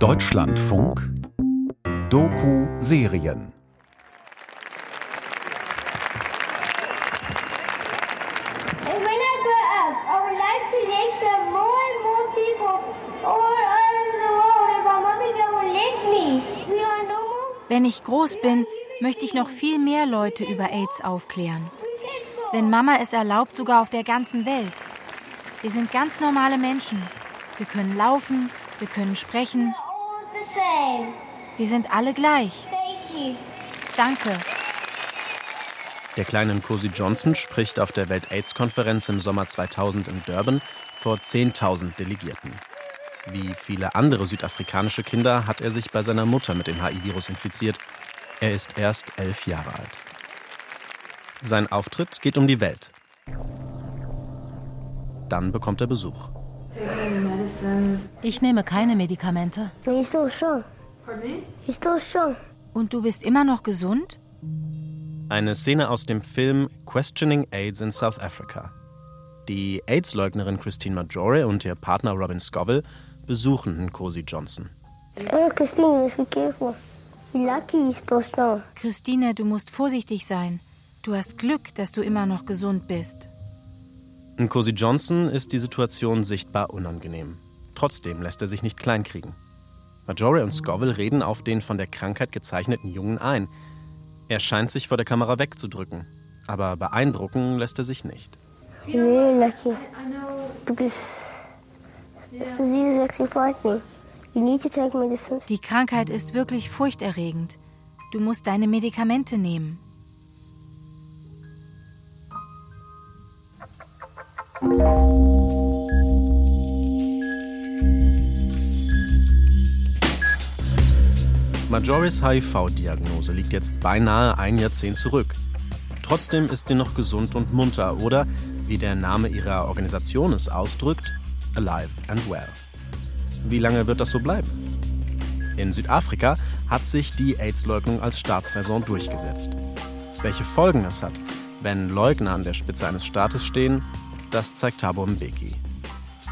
Deutschlandfunk Doku-Serien Wenn ich groß bin, möchte ich noch viel mehr Leute über AIDS aufklären. Wenn Mama es erlaubt, sogar auf der ganzen Welt. Wir sind ganz normale Menschen. Wir können laufen, wir können sprechen. Wir sind alle gleich. Danke. Der kleine Cosi Johnson spricht auf der Welt-AIDS-Konferenz im Sommer 2000 in Durban vor 10.000 Delegierten. Wie viele andere südafrikanische Kinder hat er sich bei seiner Mutter mit dem HIV-Virus infiziert. Er ist erst elf Jahre alt. Sein Auftritt geht um die Welt. Dann bekommt er Besuch. Ich nehme keine Medikamente. Und du bist immer noch gesund? Eine Szene aus dem Film Questioning AIDS in South Africa. Die AIDS-Leugnerin Christine Majore und ihr Partner Robin Scoville besuchen Nkosi Johnson. Christine, du musst vorsichtig sein. Du hast Glück, dass du immer noch gesund bist. Nkosi Johnson ist die Situation sichtbar unangenehm. Trotzdem lässt er sich nicht kleinkriegen. Majore und Scoville reden auf den von der Krankheit gezeichneten Jungen ein. Er scheint sich vor der Kamera wegzudrücken, aber beeindrucken lässt er sich nicht. Nee, Lucky. Du bist die Krankheit ist wirklich furchterregend. Du musst deine Medikamente nehmen. Majoris HIV-Diagnose liegt jetzt beinahe ein Jahrzehnt zurück. Trotzdem ist sie noch gesund und munter oder, wie der Name ihrer Organisation es ausdrückt, alive and well. Wie lange wird das so bleiben? In Südafrika hat sich die AIDS-Leugnung als Staatsräson durchgesetzt. Welche Folgen das hat, wenn Leugner an der Spitze eines Staates stehen, das zeigt Thabo Mbeki.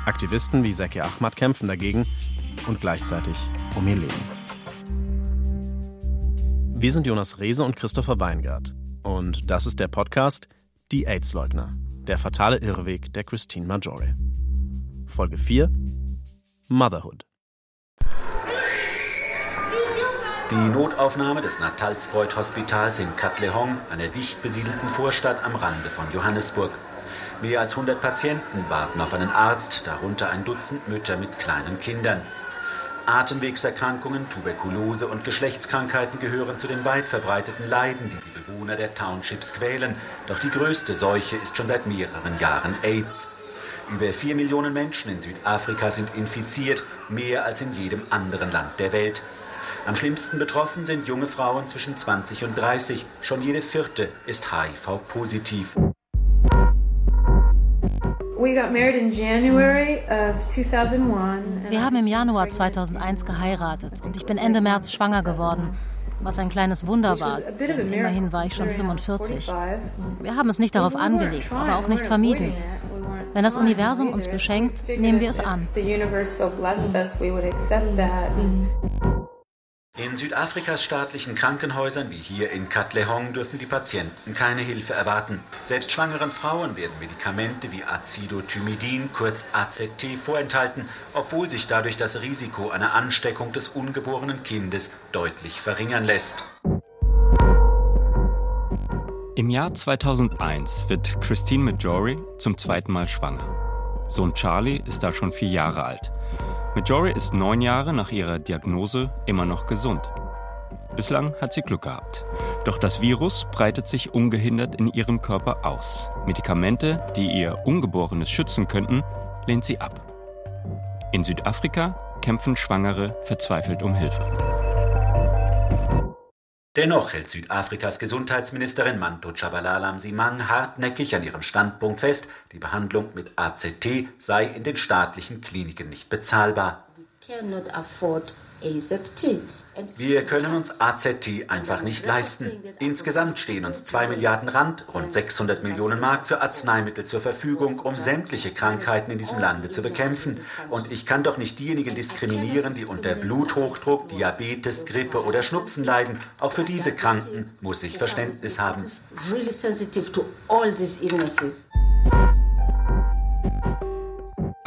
Aktivisten wie Zeki Ahmad kämpfen dagegen und gleichzeitig um ihr Leben. Wir sind Jonas Rehse und Christopher Weingart. Und das ist der Podcast Die AIDS-Leugner, der fatale Irrweg der Christine Majore. Folge 4 Motherhood. Die Notaufnahme des Natalsbreut Hospitals in Katlehong, einer dicht besiedelten Vorstadt am Rande von Johannesburg. Mehr als 100 Patienten warten auf einen Arzt, darunter ein Dutzend Mütter mit kleinen Kindern. Atemwegserkrankungen, Tuberkulose und Geschlechtskrankheiten gehören zu den weit verbreiteten Leiden, die die Bewohner der Townships quälen. Doch die größte Seuche ist schon seit mehreren Jahren AIDS. Über vier Millionen Menschen in Südafrika sind infiziert, mehr als in jedem anderen Land der Welt. Am schlimmsten betroffen sind junge Frauen zwischen 20 und 30. Schon jede vierte ist HIV-positiv. Wir haben im Januar 2001 geheiratet und ich bin Ende März schwanger geworden, was ein kleines Wunder war, immerhin war ich schon 45. Wir haben es nicht darauf angelegt, aber auch nicht vermieden. Wenn das Universum uns beschenkt, nehmen wir es an. In Südafrikas staatlichen Krankenhäusern wie hier in Katlehong dürfen die Patienten keine Hilfe erwarten. Selbst schwangeren Frauen werden Medikamente wie Acidothymidin, kurz AZT, vorenthalten, obwohl sich dadurch das Risiko einer Ansteckung des ungeborenen Kindes deutlich verringern lässt. Im Jahr 2001 wird Christine Majori zum zweiten Mal schwanger. Sohn Charlie ist da schon vier Jahre alt. Majori ist neun Jahre nach ihrer Diagnose immer noch gesund. Bislang hat sie Glück gehabt. Doch das Virus breitet sich ungehindert in ihrem Körper aus. Medikamente, die ihr Ungeborenes schützen könnten, lehnt sie ab. In Südafrika kämpfen Schwangere verzweifelt um Hilfe. Dennoch hält Südafrikas Gesundheitsministerin Manto Chabalala Msimang hartnäckig an ihrem Standpunkt fest, die Behandlung mit AZT sei in den staatlichen Kliniken nicht bezahlbar. Wir können uns AZT einfach nicht leisten. Insgesamt stehen uns 2 Milliarden Rand, rund 600 Millionen Mark für Arzneimittel zur Verfügung, um sämtliche Krankheiten in diesem Lande zu bekämpfen. Und ich kann doch nicht diejenigen diskriminieren, die unter Bluthochdruck, Diabetes, Grippe oder Schnupfen leiden. Auch für diese Kranken muss ich Verständnis haben.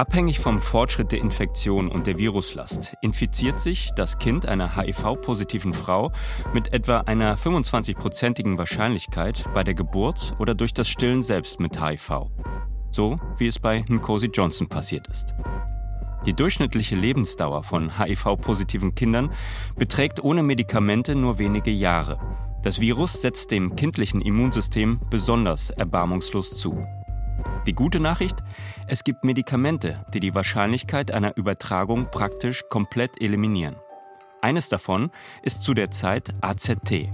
Abhängig vom Fortschritt der Infektion und der Viruslast infiziert sich das Kind einer HIV-positiven Frau mit etwa einer 25-prozentigen Wahrscheinlichkeit bei der Geburt oder durch das Stillen selbst mit HIV. So wie es bei Nkosi Johnson passiert ist. Die durchschnittliche Lebensdauer von HIV-positiven Kindern beträgt ohne Medikamente nur wenige Jahre. Das Virus setzt dem kindlichen Immunsystem besonders erbarmungslos zu. Die gute Nachricht, es gibt Medikamente, die die Wahrscheinlichkeit einer Übertragung praktisch komplett eliminieren. Eines davon ist zu der Zeit AZT,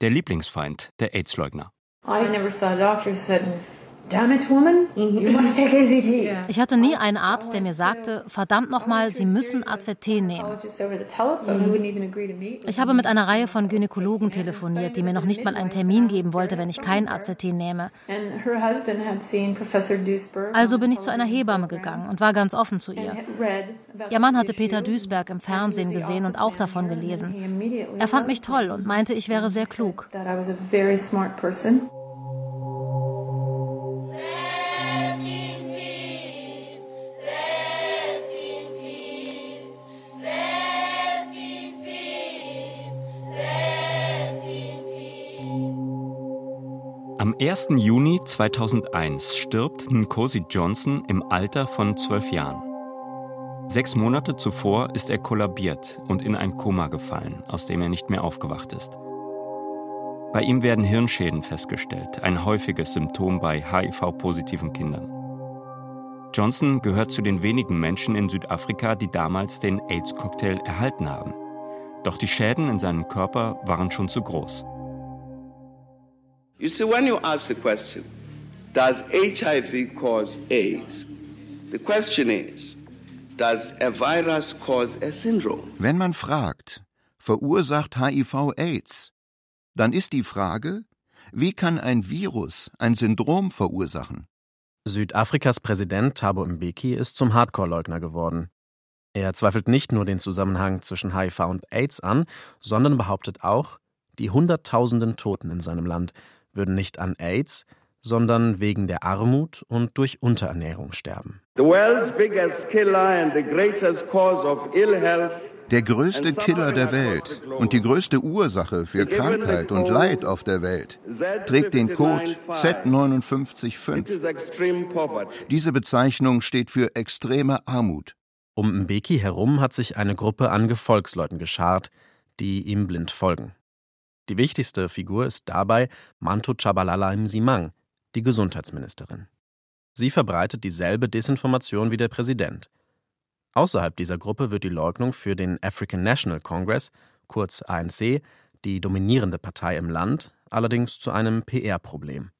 der Lieblingsfeind der AIDS-Leugner. I never saw a doctor said, ich hatte nie einen Arzt, der mir sagte, verdammt nochmal, Sie müssen AZT nehmen. Ich habe mit einer Reihe von Gynäkologen telefoniert, die mir noch nicht mal einen Termin geben wollte, wenn ich kein AZT nehme. Also bin ich zu einer Hebamme gegangen und war ganz offen zu ihr. Ihr Mann hatte Peter Duisberg im Fernsehen gesehen und auch davon gelesen. Er fand mich toll und meinte, ich wäre sehr klug. Am 1. Juni 2001 stirbt Nkosi Johnson im Alter von zwölf Jahren. Sechs Monate zuvor ist er kollabiert und in ein Koma gefallen, aus dem er nicht mehr aufgewacht ist. Bei ihm werden Hirnschäden festgestellt, ein häufiges Symptom bei HIV-positiven Kindern. Johnson gehört zu den wenigen Menschen in Südafrika, die damals den AIDS-Cocktail erhalten haben. Doch die Schäden in seinem Körper waren schon zu groß. You see, when you ask the question, does HIV cause AIDS? The question is, does a virus cause a syndrome? Wenn man fragt, verursacht HIV AIDS, dann ist die Frage, wie kann ein Virus ein Syndrom verursachen? Südafrikas Präsident Thabo Mbeki ist zum Hardcore-Leugner geworden. Er zweifelt nicht nur den Zusammenhang zwischen HIV und AIDS an, sondern behauptet auch, die Hunderttausenden Toten in seinem Land würden nicht an AIDS, sondern wegen der Armut und durch Unterernährung sterben. Der größte Killer der Welt und die größte Ursache für Krankheit und Leid auf der Welt trägt den Code Z595. Diese Bezeichnung steht für extreme Armut. Um Mbeki herum hat sich eine Gruppe an Gefolgsleuten geschart, die ihm blind folgen. Die wichtigste Figur ist dabei Manto Chabalala Msimang, die Gesundheitsministerin. Sie verbreitet dieselbe Desinformation wie der Präsident. Außerhalb dieser Gruppe wird die Leugnung für den African National Congress, kurz ANC, die dominierende Partei im Land, allerdings zu einem PR-Problem.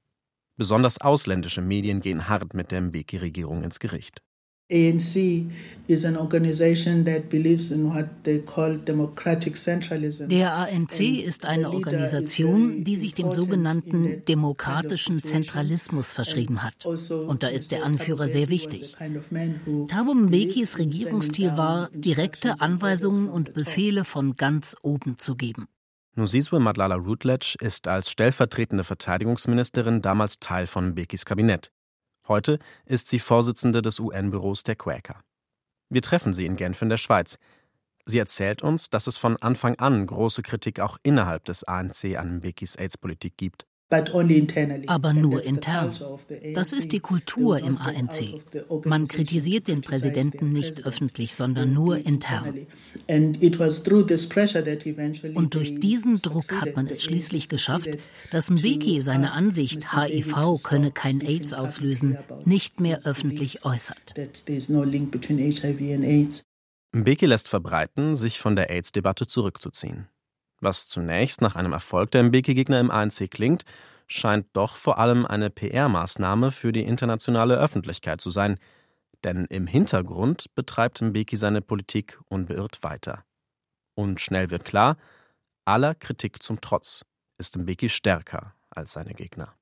Besonders ausländische Medien gehen hart mit der Mbeki-Regierung ins Gericht. ANC is an organization that believes in what they call democratic centralism. Der ANC ist eine Organisation, die sich dem sogenannten demokratischen Zentralismus verschrieben hat. Also Und da ist der Anführer sehr wichtig. Thabo Mbekis Regierungsstil war, direkte Anweisungen und Befehle von ganz oben zu geben. Nusiswe Madlala Rutledge ist als stellvertretende Verteidigungsministerin damals Teil von Mbekis Kabinett. Heute ist sie Vorsitzende des UN-Büros der Quäker. Wir treffen sie in Genf in der Schweiz. Sie erzählt uns, dass es von Anfang an große Kritik auch innerhalb des ANC an Mbekis AIDS-Politik gibt. Aber nur intern. Das ist die Kultur im ANC. Man kritisiert den Präsidenten nicht öffentlich, sondern nur intern. Und durch diesen Druck hat man es schließlich geschafft, dass Mbeki seine Ansicht, HIV könne kein AIDS auslösen, nicht mehr öffentlich äußert. Mbeki lässt verbreiten, sich von der AIDS-Debatte zurückzuziehen. Was zunächst nach einem Erfolg der Mbeki-Gegner im ANC klingt, scheint doch vor allem eine PR-Maßnahme für die internationale Öffentlichkeit zu sein. Denn im Hintergrund betreibt Mbeki seine Politik unbeirrt weiter. Und schnell wird klar, aller Kritik zum Trotz ist Mbeki stärker als seine Gegner.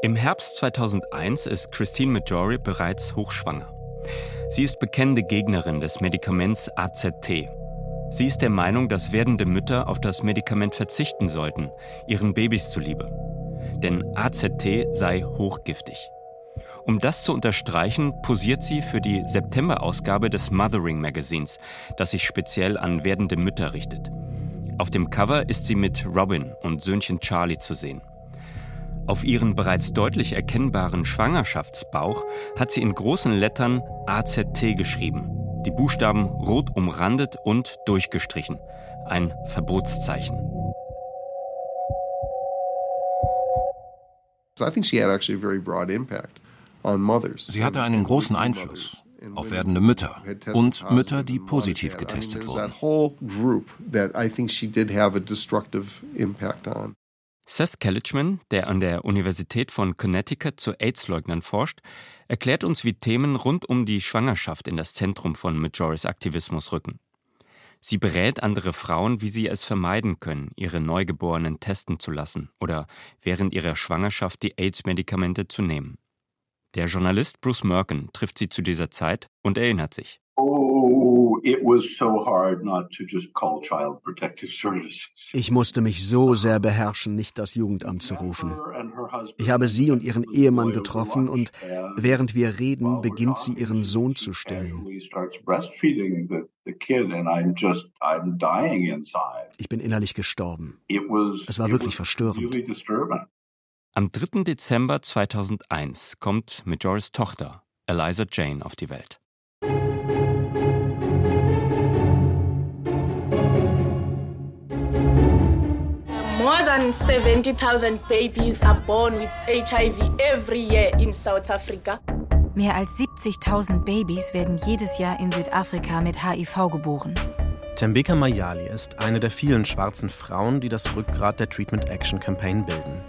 Im Herbst 2001 ist Christine Majori bereits hochschwanger. Sie ist bekennende Gegnerin des Medikaments AZT. Sie ist der Meinung, dass werdende Mütter auf das Medikament verzichten sollten, ihren Babys zuliebe. Denn AZT sei hochgiftig. Um das zu unterstreichen, posiert sie für die September-Ausgabe des Mothering Magazins, das sich speziell an werdende Mütter richtet. Auf dem Cover ist sie mit Robin und Söhnchen Charlie zu sehen. Auf ihren bereits deutlich erkennbaren Schwangerschaftsbauch hat sie in großen Lettern AZT geschrieben, die Buchstaben rot umrandet und durchgestrichen. Ein Verbotszeichen. Sie hatte einen großen Einfluss auf werdende Mütter und Mütter, die positiv getestet wurden. Seth Kellichman, der an der Universität von Connecticut zu AIDS-Leugnern forscht, erklärt uns, wie Themen rund um die Schwangerschaft in das Zentrum von Majoris Aktivismus rücken. Sie berät andere Frauen, wie sie es vermeiden können, ihre Neugeborenen testen zu lassen oder während ihrer Schwangerschaft die AIDS-Medikamente zu nehmen. Der Journalist Bruce Merkin trifft sie zu dieser Zeit und erinnert sich. Ich musste mich so sehr beherrschen, nicht das Jugendamt zu rufen. Ich habe sie und ihren Ehemann getroffen und während wir reden, beginnt sie ihren Sohn zu stillen. Ich bin innerlich gestorben. Es war wirklich verstörend. Am 3. Dezember 2001 kommt Majoris Tochter, Eliza Jane, auf die Welt. Than 70,000 babies are born with HIV every year in South Africa. Mehr als 70.000 Babys werden jedes Jahr in Südafrika mit HIV geboren. Tembeka Mayali ist eine der vielen schwarzen Frauen, die das Rückgrat der Treatment Action Campaign bilden.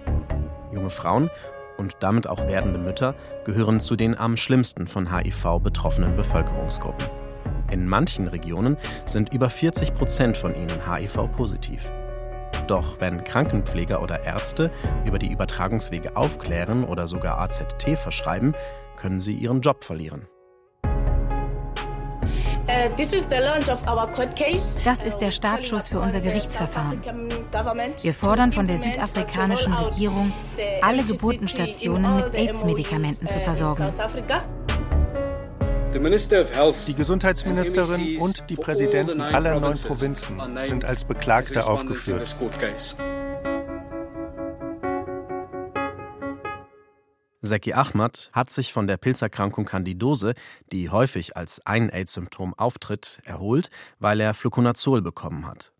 Junge Frauen und damit auch werdende Mütter gehören zu den am schlimmsten von HIV betroffenen Bevölkerungsgruppen. In manchen Regionen sind über 40 Prozent von ihnen HIV-positiv. Doch wenn Krankenpfleger oder Ärzte über die Übertragungswege aufklären oder sogar AZT verschreiben, können sie ihren Job verlieren. Uh, das ist der Startschuss für unser Gerichtsverfahren. Wir fordern von der südafrikanischen Regierung, alle Geburtenstationen mit AIDS-Medikamenten zu versorgen. Die Gesundheitsministerin und die Präsidenten aller neun Provinzen sind als Beklagte aufgeführt. Seki Ahmad hat sich von der Pilzerkrankung Candidose, die häufig als ein AIDS-Symptom auftritt, erholt, weil er Fluconazol bekommen hat.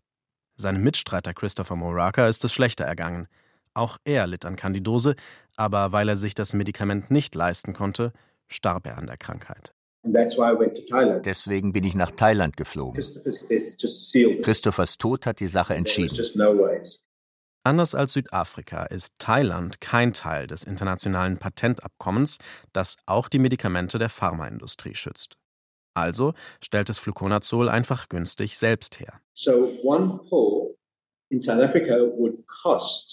Seinem Mitstreiter Christopher Moraka ist es schlechter ergangen. Auch er litt an Candidose, aber weil er sich das Medikament nicht leisten konnte, starb er an der Krankheit. Deswegen bin ich nach Thailand geflogen. Christophers Tod hat die Sache entschieden. Anders als Südafrika ist Thailand kein Teil des internationalen Patentabkommens, das auch die Medikamente der Pharmaindustrie schützt. Also stellt es Fluconazol einfach günstig selbst her.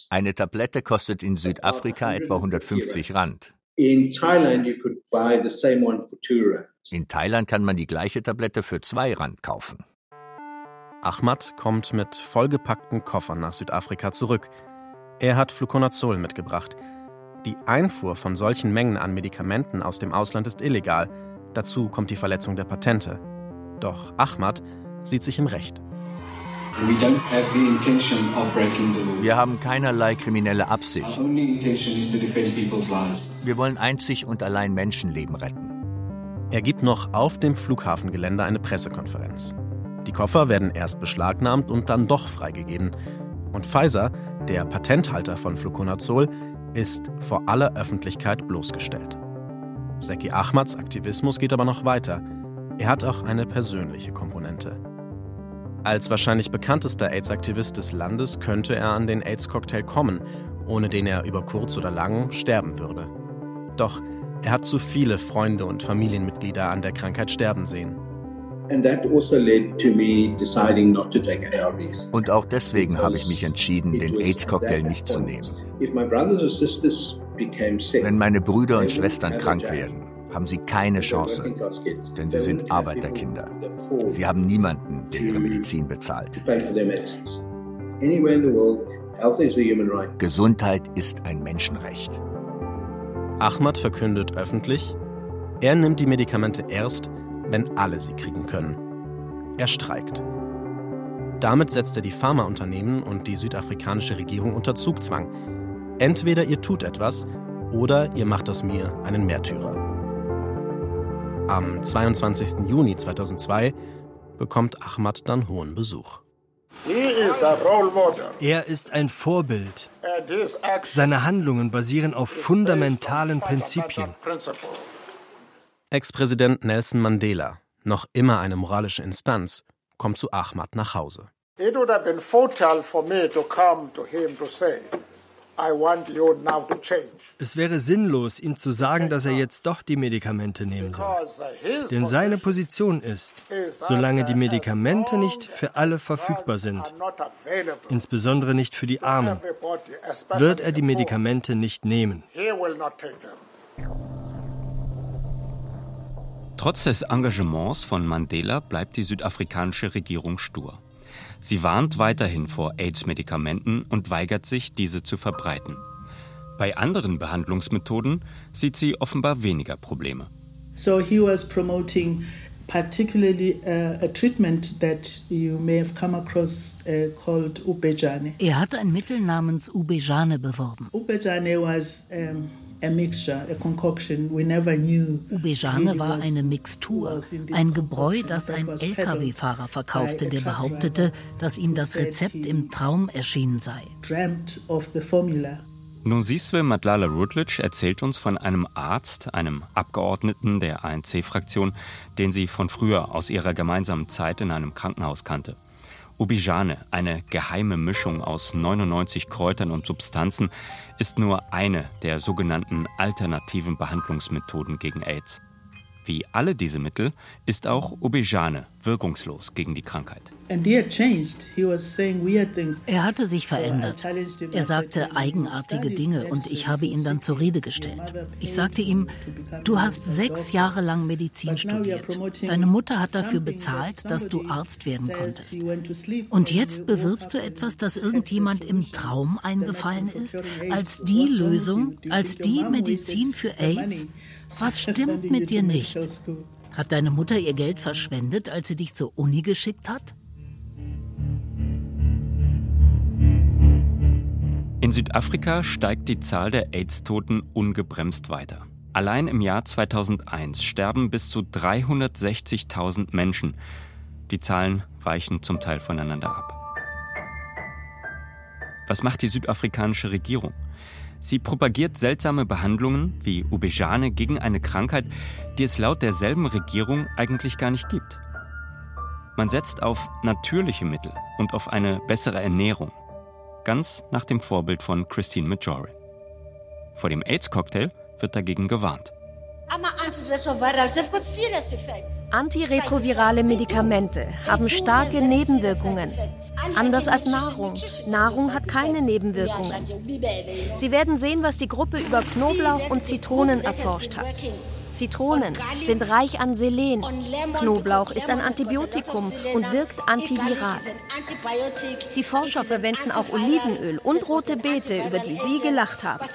Eine Tablette kostet in Südafrika etwa 150 Rand. In Thailand, you could buy the same one for two rand. In Thailand kann man die gleiche Tablette für zwei Rand kaufen. Ahmad kommt mit vollgepackten Koffern nach Südafrika zurück. Er hat Fluconazol mitgebracht. Die Einfuhr von solchen Mengen an Medikamenten aus dem Ausland ist illegal. Dazu kommt die Verletzung der Patente. Doch Ahmad sieht sich im Recht. Wir haben keinerlei kriminelle Absicht. Wir wollen einzig und allein Menschenleben retten. Er gibt noch auf dem Flughafengelände eine Pressekonferenz. Die Koffer werden erst beschlagnahmt und dann doch freigegeben. Und Pfizer, der Patenthalter von Fluconazol, ist vor aller Öffentlichkeit bloßgestellt. Seki Ahmads Aktivismus geht aber noch weiter. Er hat auch eine persönliche Komponente. Als wahrscheinlich bekanntester AIDS-Aktivist des Landes könnte er an den AIDS-Cocktail kommen ohne den er über kurz oder lang sterben würde. Doch er hat zu viele Freunde und Familienmitglieder an der Krankheit sterben sehen. Also und auch deswegen habe ich mich entschieden, den AIDS-Cocktail nicht zu nehmen. Wenn meine Brüder und Schwestern krank werden, haben sie keine Chance, denn sie sind Arbeiterkinder. Sie haben niemanden, der ihre Medizin bezahlt. Gesundheit ist ein Menschenrecht. Ahmad verkündet öffentlich, er nimmt die Medikamente erst, wenn alle sie kriegen können. Er streikt. Damit setzt er die Pharmaunternehmen und die südafrikanische Regierung unter Zugzwang. Entweder ihr tut etwas oder ihr macht aus mir einen Märtyrer. Am 22. Juni 2002 bekommt Ahmad dann hohen Besuch. Er ist ein Vorbild. Seine Handlungen basieren auf fundamentalen Prinzipien. Ex-Präsident Nelson Mandela, noch immer eine moralische Instanz, kommt zu Ahmad nach Hause. It would have been fatal for me to come to him to say, es wäre sinnlos, ihm zu sagen, dass er jetzt doch die Medikamente nehmen soll. Denn seine Position ist, solange die Medikamente nicht für alle verfügbar sind, insbesondere nicht für die Armen, wird er die Medikamente nicht nehmen. Trotz des Engagements von Mandela bleibt die südafrikanische Regierung stur. Sie warnt weiterhin vor AIDS-Medikamenten und weigert sich, diese zu verbreiten. Bei anderen Behandlungsmethoden sieht sie offenbar weniger Probleme. So he was promoting particularly uh, a treatment that you may have come across uh, called Ubejane. Er hat ein Mittel namens Ubejane beworben. Ubejane was um, Ubejane war eine Mixtur, ein Gebräu, das ein Lkw-Fahrer verkaufte, der behauptete, dass ihm das Rezept im Traum erschienen sei. Nonsiswe Madlala Rutledge erzählt uns von einem Arzt, einem Abgeordneten der ANC-Fraktion, den sie von früher aus ihrer gemeinsamen Zeit in einem Krankenhaus kannte. Ubijane, eine geheime Mischung aus 99 Kräutern und Substanzen, ist nur eine der sogenannten alternativen Behandlungsmethoden gegen AIDS. Wie alle diese Mittel ist auch Ubejane wirkungslos gegen die Krankheit. Er hatte sich verändert. Er sagte eigenartige Dinge und ich habe ihn dann zur Rede gestellt. Ich sagte ihm, du hast sechs Jahre lang Medizin studiert. Deine Mutter hat dafür bezahlt, dass du Arzt werden konntest. Und jetzt bewirbst du etwas, das irgendjemand im Traum eingefallen ist, als die Lösung, als die Medizin für AIDS? Was stimmt mit dir nicht? Hat deine Mutter ihr Geld verschwendet, als sie dich zur Uni geschickt hat? In Südafrika steigt die Zahl der AIDS-Toten ungebremst weiter. Allein im Jahr 2001 sterben bis zu 360.000 Menschen. Die Zahlen weichen zum Teil voneinander ab. Was macht die südafrikanische Regierung? Sie propagiert seltsame Behandlungen wie Ubejane gegen eine Krankheit, die es laut derselben Regierung eigentlich gar nicht gibt. Man setzt auf natürliche Mittel und auf eine bessere Ernährung, ganz nach dem Vorbild von Christine Majori. Vor dem AIDS-Cocktail wird dagegen gewarnt. Antiretrovirale Medikamente haben starke Nebenwirkungen. Anders als Nahrung. Nahrung hat keine Nebenwirkungen. Sie werden sehen, was die Gruppe über Knoblauch und Zitronen erforscht hat. Zitronen sind reich an Selen. Knoblauch ist ein Antibiotikum und wirkt antiviral. Die Forscher verwenden auch Olivenöl und rote Beete, über die Sie gelacht haben.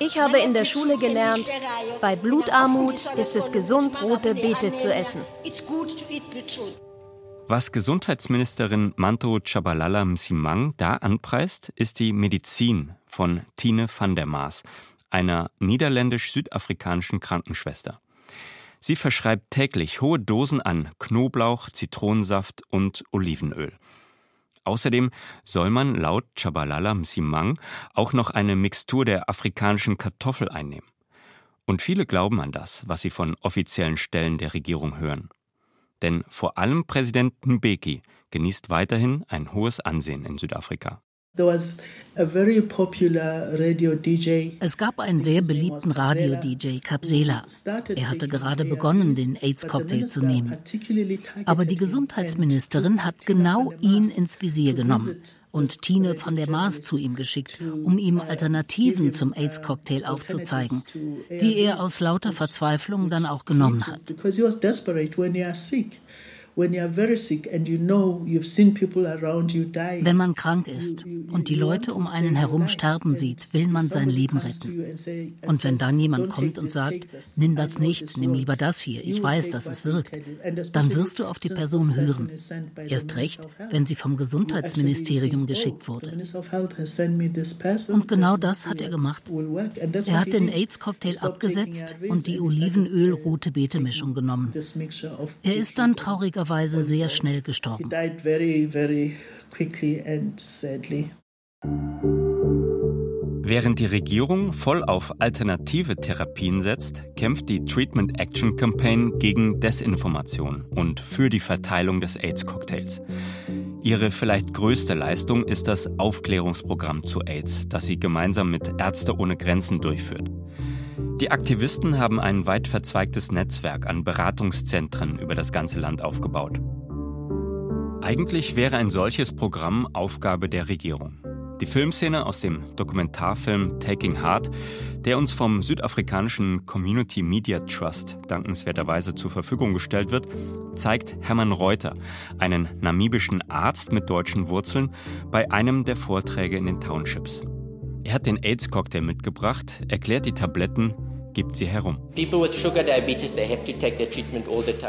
Ich habe in der Schule gelernt, bei Blutarmut ist es gesund, rote Beete zu essen. Was Gesundheitsministerin Manto Chabalala Msimang da anpreist, ist die Medizin von Tine van der Maas, einer niederländisch-südafrikanischen Krankenschwester. Sie verschreibt täglich hohe Dosen an Knoblauch, Zitronensaft und Olivenöl. Außerdem soll man laut Chabalala Msimang auch noch eine Mixtur der afrikanischen Kartoffel einnehmen. Und viele glauben an das, was sie von offiziellen Stellen der Regierung hören. Denn vor allem Präsident Mbeki genießt weiterhin ein hohes Ansehen in Südafrika. Es gab einen sehr beliebten Radio-DJ, Capsela. Er hatte gerade begonnen, den AIDS-Cocktail zu nehmen. Aber die Gesundheitsministerin hat genau ihn ins Visier genommen und Tine von der Maas zu ihm geschickt, um ihm Alternativen zum AIDS-Cocktail aufzuzeigen, die er aus lauter Verzweiflung dann auch genommen hat. Wenn man krank ist und die Leute um einen herum sterben sieht, will man sein Leben retten. Und wenn dann jemand kommt und sagt, nimm das nicht, nimm lieber das hier, ich weiß, dass es wirkt, dann wirst du auf die Person hören. Erst recht, wenn sie vom Gesundheitsministerium geschickt wurde. Und genau das hat er gemacht. Er hat den AIDS-Cocktail abgesetzt und die Olivenöl-rote Beete-Mischung genommen. Er ist dann traurigerweise sehr schnell schnell gestorben. Während die Regierung voll auf alternative Therapien setzt, kämpft die Treatment Action Campaign gegen Desinformation und für die Verteilung des AIDS-Cocktails. Ihre vielleicht größte Leistung ist das Aufklärungsprogramm zu AIDS, das sie gemeinsam mit Ärzte ohne Grenzen durchführt. Die Aktivisten haben ein weit verzweigtes Netzwerk an Beratungszentren über das ganze Land aufgebaut. Eigentlich wäre ein solches Programm Aufgabe der Regierung. Die Filmszene aus dem Dokumentarfilm Taking Heart, der uns vom südafrikanischen Community Media Trust dankenswerterweise zur Verfügung gestellt wird, zeigt Hermann Reuter, einen namibischen Arzt mit deutschen Wurzeln, bei einem der Vorträge in den Townships. Er hat den AIDS-Cocktail mitgebracht, erklärt die Tabletten, gibt sie herum.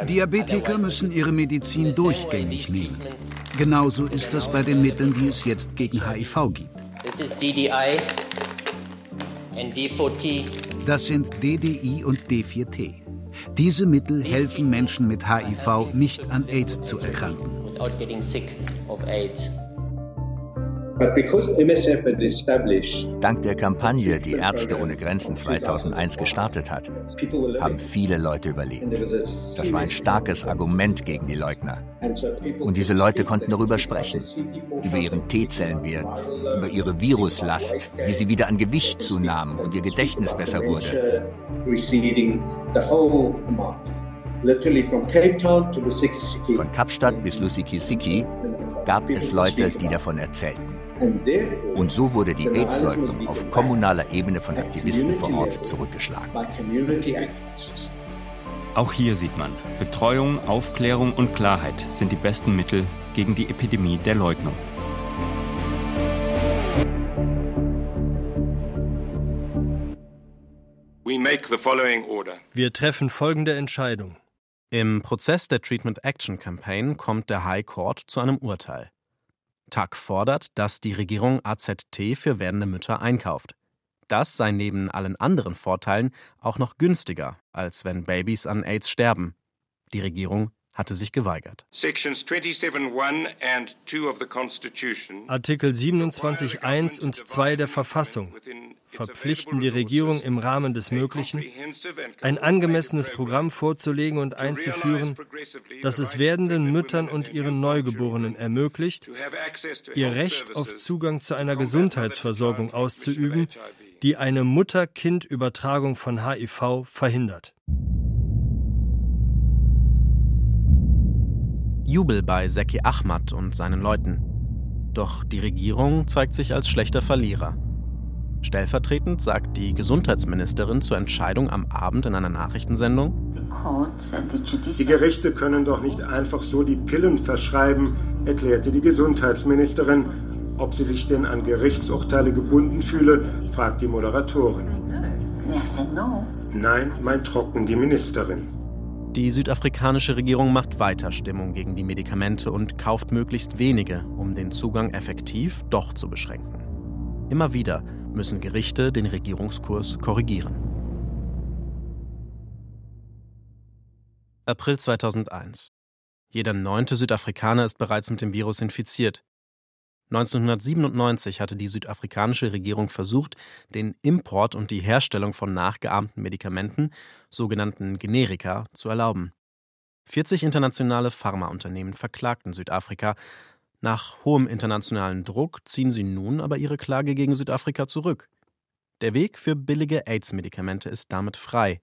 Diabetiker müssen ihre Medizin durchgängig nehmen. Genauso ist das bei den Mitteln, die es jetzt gegen HIV gibt. Das sind DDI und D4T. Diese Mittel helfen Menschen mit HIV nicht an AIDS zu erkranken. Dank der Kampagne, die Ärzte ohne Grenzen 2001 gestartet hat, haben viele Leute überlebt. Das war ein starkes Argument gegen die Leugner. Und diese Leute konnten darüber sprechen, über ihren T-Zellenwert, über ihre Viruslast, wie sie wieder an Gewicht zunahmen und ihr Gedächtnis besser wurde. Von Kapstadt bis Lusikisiki gab es Leute, die davon erzählten. Und so wurde die AIDS-Leugnung auf kommunaler Ebene von Aktivisten vor Ort zurückgeschlagen. Auch hier sieht man, Betreuung, Aufklärung und Klarheit sind die besten Mittel gegen die Epidemie der Leugnung. Wir treffen folgende Entscheidung. Im Prozess der Treatment Action Campaign kommt der High Court zu einem Urteil. TAG fordert, dass die Regierung AZT für werdende Mütter einkauft. Das sei neben allen anderen Vorteilen auch noch günstiger, als wenn Babys an AIDS sterben. Die Regierung hatte sich geweigert. Artikel 27.1 und 2 der Verfassung verpflichten die Regierung im Rahmen des Möglichen, ein angemessenes Programm vorzulegen und einzuführen, das es werdenden Müttern und ihren Neugeborenen ermöglicht, ihr Recht auf Zugang zu einer Gesundheitsversorgung auszuüben, die eine Mutter-Kind-Übertragung von HIV verhindert. Jubel bei Seki Ahmad und seinen Leuten. Doch die Regierung zeigt sich als schlechter Verlierer. Stellvertretend sagt die Gesundheitsministerin zur Entscheidung am Abend in einer Nachrichtensendung: Die Gerichte können doch nicht einfach so die Pillen verschreiben, erklärte die Gesundheitsministerin. Ob sie sich denn an Gerichtsurteile gebunden fühle, fragt die Moderatorin. Nein, meint trocken die Ministerin. Die südafrikanische Regierung macht weiter Stimmung gegen die Medikamente und kauft möglichst wenige, um den Zugang effektiv doch zu beschränken. Immer wieder müssen Gerichte den Regierungskurs korrigieren. April 2001. Jeder neunte Südafrikaner ist bereits mit dem Virus infiziert. 1997 hatte die südafrikanische Regierung versucht, den Import und die Herstellung von nachgeahmten Medikamenten, sogenannten Generika, zu erlauben. 40 internationale Pharmaunternehmen verklagten Südafrika, Nach hohem internationalen Druck ziehen sie nun aber ihre Klage gegen Südafrika zurück. Der Weg für billige AIDS-Medikamente ist damit frei.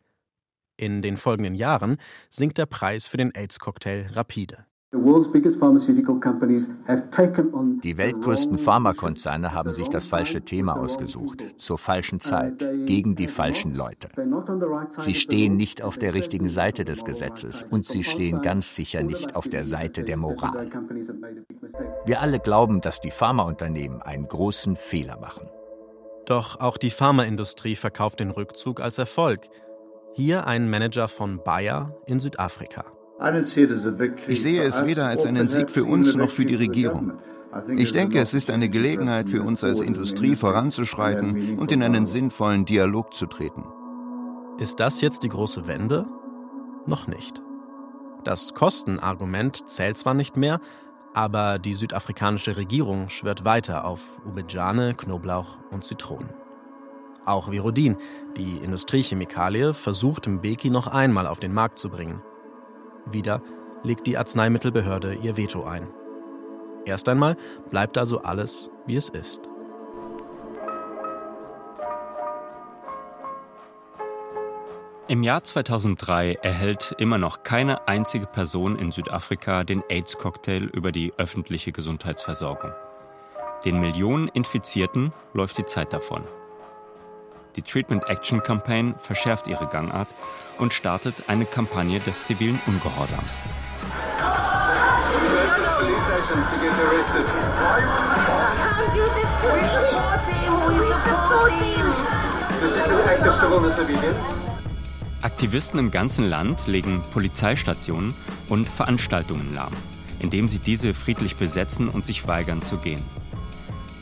In den folgenden Jahren sinkt der Preis für den AIDS-Cocktail rapide. Die weltgrößten Pharmakonzerne haben sich das falsche Thema ausgesucht, zur falschen Zeit, gegen die falschen Leute. Sie stehen nicht auf der richtigen Seite des Gesetzes und sie stehen ganz sicher nicht auf der Seite der Moral. Wir alle glauben, dass die Pharmaunternehmen einen großen Fehler machen. Doch auch die Pharmaindustrie verkauft den Rückzug als Erfolg. Hier ein Manager von Bayer in Südafrika. Ich sehe es weder als einen Sieg für uns noch für die Regierung. Ich denke, es ist eine Gelegenheit für uns als Industrie voranzuschreiten und in einen sinnvollen Dialog zu treten. Ist das jetzt die große Wende? Noch nicht. Das Kostenargument zählt zwar nicht mehr, aber die südafrikanische Regierung schwört weiter auf Ubejane, Knoblauch und Zitronen. Auch Virodin, die Industriechemikalie, versucht Mbeki noch einmal auf den Markt zu bringen. Wieder legt die Arzneimittelbehörde ihr Veto ein. Erst einmal bleibt also alles, wie es ist. Im Jahr 2003 erhält immer noch keine einzige Person in Südafrika den AIDS-Cocktail über die öffentliche Gesundheitsversorgung. Den Millionen Infizierten läuft die Zeit davon. Die Treatment Action Campaign verschärft ihre Gangart und startet eine Kampagne des zivilen Ungehorsams. Aktivisten im ganzen Land legen Polizeistationen und Veranstaltungen lahm, indem sie diese friedlich besetzen und sich weigern zu gehen.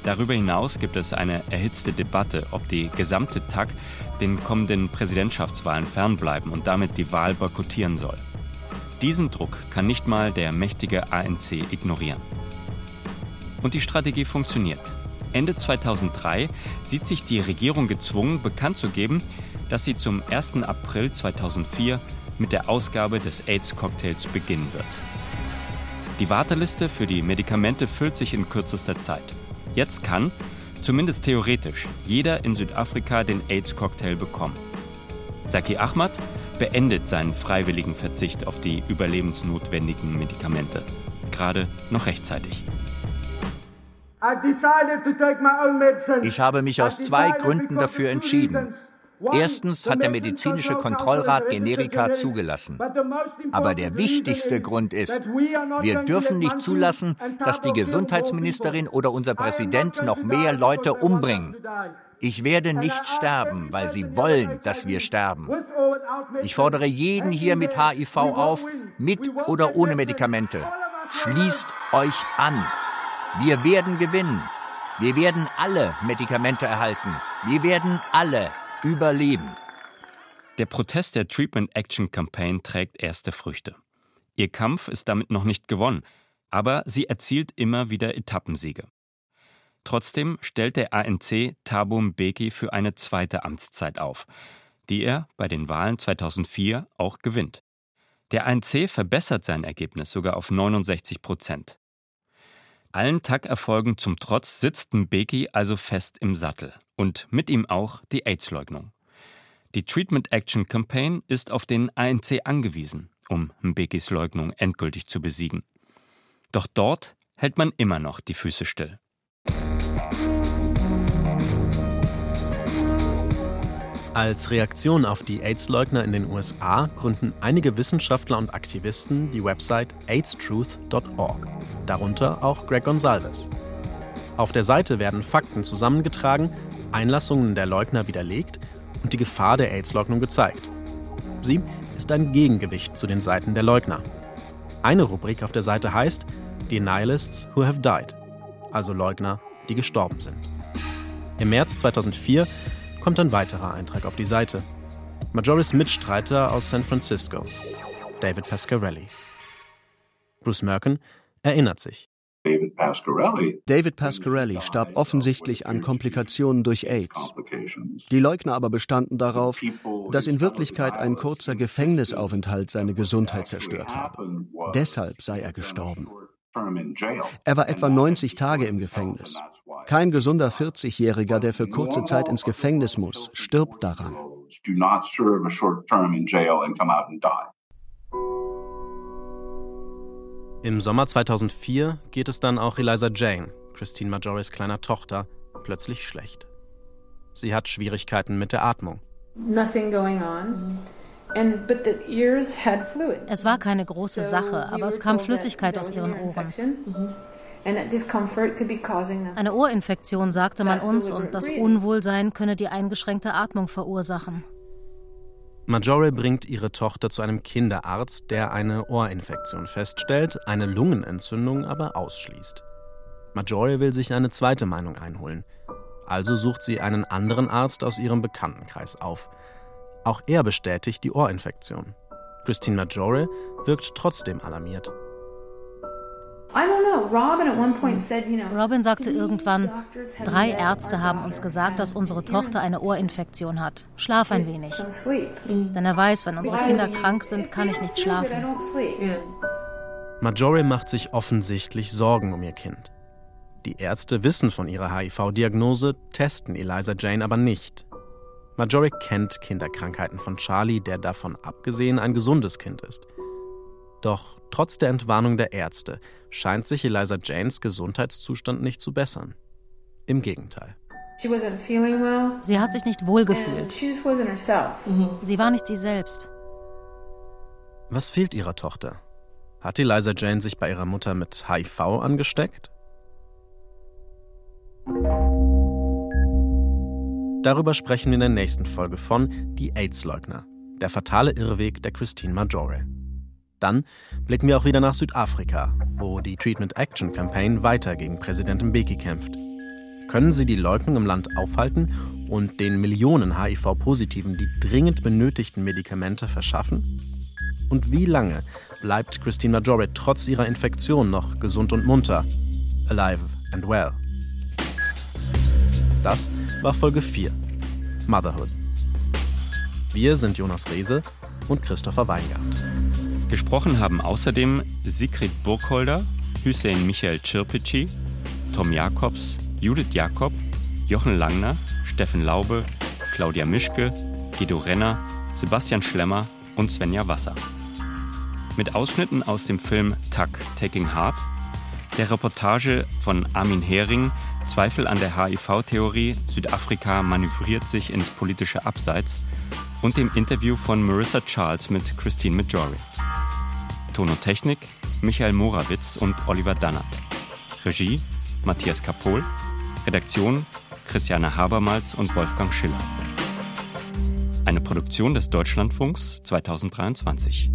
Darüber hinaus gibt es eine erhitzte Debatte, ob die gesamte TAG den kommenden Präsidentschaftswahlen fernbleiben und damit die Wahl boykottieren soll. Diesen Druck kann nicht mal der mächtige ANC ignorieren. Und die Strategie funktioniert. Ende 2003 sieht sich die Regierung gezwungen, bekannt zu geben, dass sie zum 1. April 2004 mit der Ausgabe des AIDS-Cocktails beginnen wird. Die Warteliste für die Medikamente füllt sich in kürzester Zeit. Jetzt kann, zumindest theoretisch, jeder in Südafrika den AIDS-Cocktail bekommen. Saki Ahmad beendet seinen freiwilligen Verzicht auf die überlebensnotwendigen Medikamente. Gerade noch rechtzeitig. Ich habe mich aus zwei Gründen dafür entschieden. Erstens hat der medizinische Kontrollrat Generika zugelassen. Aber der wichtigste Grund ist, wir dürfen nicht zulassen, dass die Gesundheitsministerin oder unser Präsident noch mehr Leute umbringen. Ich werde nicht sterben, weil sie wollen, dass wir sterben. Ich fordere jeden hier mit HIV auf, mit oder ohne Medikamente. Schließt euch an. Wir werden gewinnen. Wir werden alle Medikamente erhalten. Wir werden alle überleben. Der Protest der Treatment Action Campaign trägt erste Früchte. Ihr Kampf ist damit noch nicht gewonnen, aber sie erzielt immer wieder Etappensiege. Trotzdem stellt der ANC Thabo Mbeki für eine zweite Amtszeit auf, die er bei den Wahlen 2004 auch gewinnt. Der ANC verbessert sein Ergebnis sogar auf 69 Prozent. Allen TAG-Erfolgen zum Trotz sitzt Mbeki also fest im Sattel und mit ihm auch die AIDS-Leugnung. Die Treatment Action Campaign ist auf den ANC angewiesen, um Mbekis Leugnung endgültig zu besiegen. Doch dort hält man immer noch die Füße still. Als Reaktion auf die AIDS-Leugner in den USA gründen einige Wissenschaftler und Aktivisten die Website aidstruth.org, darunter auch Greg Gonsalves. Auf der Seite werden Fakten zusammengetragen, Einlassungen der Leugner widerlegt und die Gefahr der AIDS-Leugnung gezeigt. Sie ist ein Gegengewicht zu den Seiten der Leugner. Eine Rubrik auf der Seite heißt Denialists Who Have Died, also Leugner, die gestorben sind. Im März 2004 kommt ein weiterer Eintrag auf die Seite. Majoris Mitstreiter aus San Francisco, David Pascarelli. Bruce Merkin erinnert sich. David Pascarelli starb offensichtlich an Komplikationen durch AIDS. Die Leugner aber bestanden darauf, dass in Wirklichkeit ein kurzer Gefängnisaufenthalt seine Gesundheit zerstört habe. Deshalb sei er gestorben. Er war etwa 90 Tage im Gefängnis. Kein gesunder 40-Jähriger, der für kurze Zeit ins Gefängnis muss, stirbt daran. Im Sommer 2004 geht es dann auch Eliza Jane, Christine Majoris kleiner Tochter, plötzlich schlecht. Sie hat Schwierigkeiten mit der Atmung. Es war keine große Sache, aber es kam Flüssigkeit aus ihren Ohren. Eine Ohrinfektion, sagte man uns, und das Unwohlsein könne die eingeschränkte Atmung verursachen. Majore bringt ihre Tochter zu einem Kinderarzt, der eine Ohrinfektion feststellt, eine Lungenentzündung aber ausschließt. Majore will sich eine zweite Meinung einholen. Also sucht sie einen anderen Arzt aus ihrem Bekanntenkreis auf. Auch er bestätigt die Ohrinfektion. Christine Majore wirkt trotzdem alarmiert. Robin sagte irgendwann, drei Ärzte haben uns gesagt, dass unsere Tochter eine Ohrinfektion hat. Schlaf ein wenig. Denn er weiß, wenn unsere Kinder krank sind, kann ich nicht schlafen. Majore macht sich offensichtlich Sorgen um ihr Kind. Die Ärzte wissen von ihrer HIV-Diagnose, testen Eliza Jane aber nicht. Majore kennt Kinderkrankheiten von Charlie, der davon abgesehen ein gesundes Kind ist. Doch trotz der Entwarnung der Ärzte scheint sich Eliza Janes Gesundheitszustand nicht zu bessern. Im Gegenteil. Sie hat sich nicht wohlgefühlt. Sie war nicht sie selbst. Was fehlt ihrer Tochter? Hat Eliza Jane sich bei ihrer Mutter mit HIV angesteckt? Darüber sprechen wir in der nächsten Folge von Die AIDS-Leugner, der fatale Irrweg der Christine Majore. Dann blicken wir auch wieder nach Südafrika, wo die Treatment Action Campaign weiter gegen Präsident Mbeki kämpft. Können sie die Leugnung im Land aufhalten und den Millionen HIV-Positiven die dringend benötigten Medikamente verschaffen? Und wie lange bleibt Christine Majore trotz ihrer Infektion noch gesund und munter, alive and well? Das war Folge 4, Motherhood. Wir sind Jonas Rehse und Christopher Weingart. Gesprochen haben außerdem Sigrid Burkholder, Hüseyin Michael Cirpici, Tom Jakobs, Judith Jakob, Jochen Langner, Steffen Laube, Claudia Mischke, Guido Renner, Sebastian Schlemmer und Svenja Wasser. Mit Ausschnitten aus dem Film Tuck Taking Heart, der Reportage von Armin Hering Zweifel an der HIV-Theorie, Südafrika manövriert sich ins politische Abseits und dem Interview von Marissa Charles mit Christine Majori. Ton und Technik Michael Morawitz und Oliver Dannert. Regie Matthias Kapohl. Redaktion Christiane Habermals und Wolfgang Schiller. Eine Produktion des Deutschlandfunks 2023.